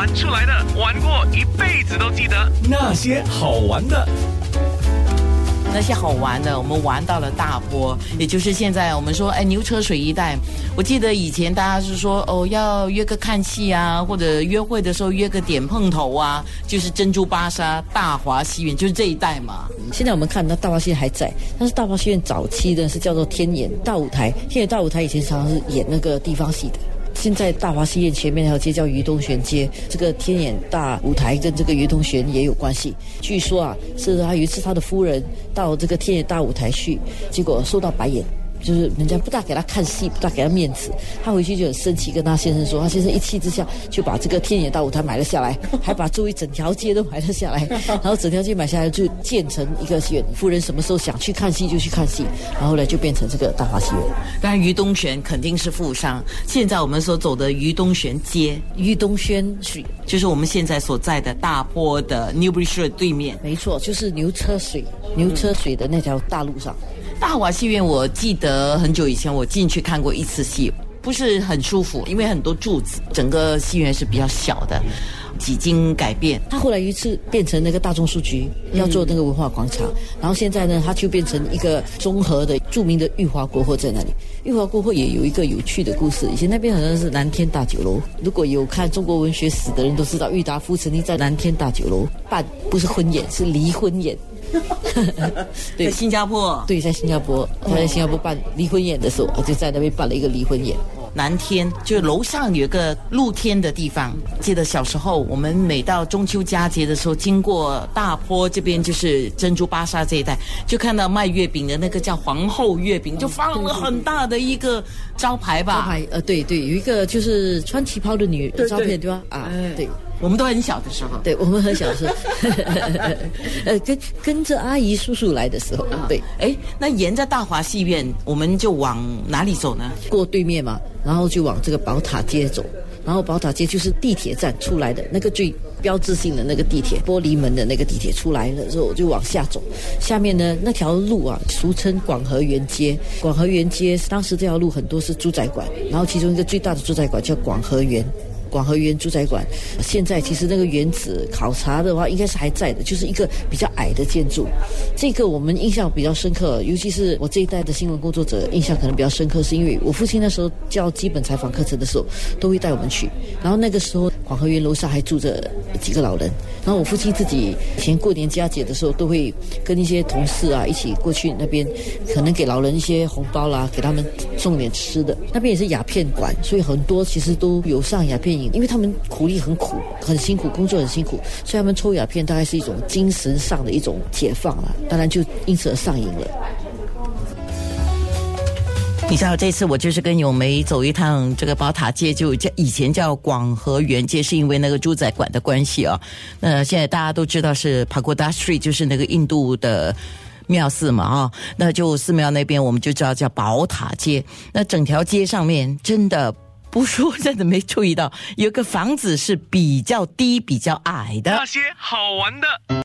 玩出来的，玩过一辈子都记得。那些好玩的。那些好玩的，我们玩到了大坡，也就是现在我们说，哎，牛车水一带。我记得以前大家是说，哦，要约个看戏啊，或者约会的时候约个点碰头啊，就是珍珠芭莎、大华戏院，就是这一带嘛。现在我们看到大华戏院还在，但是大华戏院早期的是叫做天眼大舞台，天演大舞台以前常常是演那个地方戏的。现在大华戏院前面那条街叫于东玄街，这个天眼大舞台跟这个于东玄也有关系。据说啊，是他有一次他的夫人到这个天眼大舞台去，结果受到白眼。就是人家不大给他看戏，不大给他面子，他回去就很生气，跟他先生说，他先生一气之下就把这个天野大舞台买了下来，还把周围整条街都买了下来，然后整条街买下来就建成一个戏院，夫人什么时候想去看戏就去看戏，然后呢就变成这个大华戏院。当然，于东玄肯定是富商。现在我们所走的于东玄街，于东轩水就是我们现在所在的大坡的 Newbury 对面，没错，就是牛车水牛车水的那条大路上。大华戏院，我记得很久以前我进去看过一次戏，不是很舒服，因为很多柱子，整个戏院是比较小的。几经改变，它后来一次变成那个大众书局，要做那个文化广场，然后现在呢，它就变成一个综合的著名的裕华国货在那里。裕华国货也有一个有趣的故事，以前那边好像是南天大酒楼。如果有看中国文学史的人都知道，郁达夫曾经在南天大酒楼办不是婚宴，是离婚宴。对，新加坡。对，在新加坡，他在新加坡办离婚宴的时候，就在那边办了一个离婚宴。南天就楼上有个露天的地方。记得小时候，我们每到中秋佳节的时候，经过大坡这边，就是珍珠芭莎这一带，就看到卖月饼的那个叫皇后月饼，就放了很大的一个招牌吧。招牌，呃，对对，有一个就是穿旗袍的女的照片，对吧？啊，对。我们都很小的时候，对我们很小的时候，呃，跟跟着阿姨叔叔来的时候，对，哎，那沿着大华戏院，我们就往哪里走呢？过对面嘛，然后就往这个宝塔街走，然后宝塔街就是地铁站出来的那个最标志性的那个地铁玻璃门的那个地铁出来了之后，就往下走，下面呢那条路啊，俗称广和园街，广和园街当时这条路很多是住宅馆，然后其中一个最大的住宅馆叫广和园。广和园住宅馆，现在其实那个原址考察的话，应该是还在的，就是一个比较矮的建筑。这个我们印象比较深刻，尤其是我这一代的新闻工作者印象可能比较深刻，是因为我父亲那时候教基本采访课程的时候，都会带我们去。然后那个时候广和园楼上还住着几个老人，然后我父亲自己以前过年佳节的时候，都会跟一些同事啊一起过去那边，可能给老人一些红包啦，给他们送点吃的。那边也是鸦片馆，所以很多其实都有上鸦片。因为他们苦力很苦，很辛苦，工作很辛苦，所以他们抽鸦片大概是一种精神上的一种解放了。当然就因此而上瘾了。你知道这次我就是跟咏梅走一趟这个宝塔街，就叫以前叫广和园街，是因为那个猪仔馆的关系啊。那现在大家都知道是 Pagoda Street，就是那个印度的庙寺嘛啊。那就寺庙那边我们就知道叫宝塔街。那整条街上面真的。不说真的没注意到，有个房子是比较低、比较矮的。那些好玩的。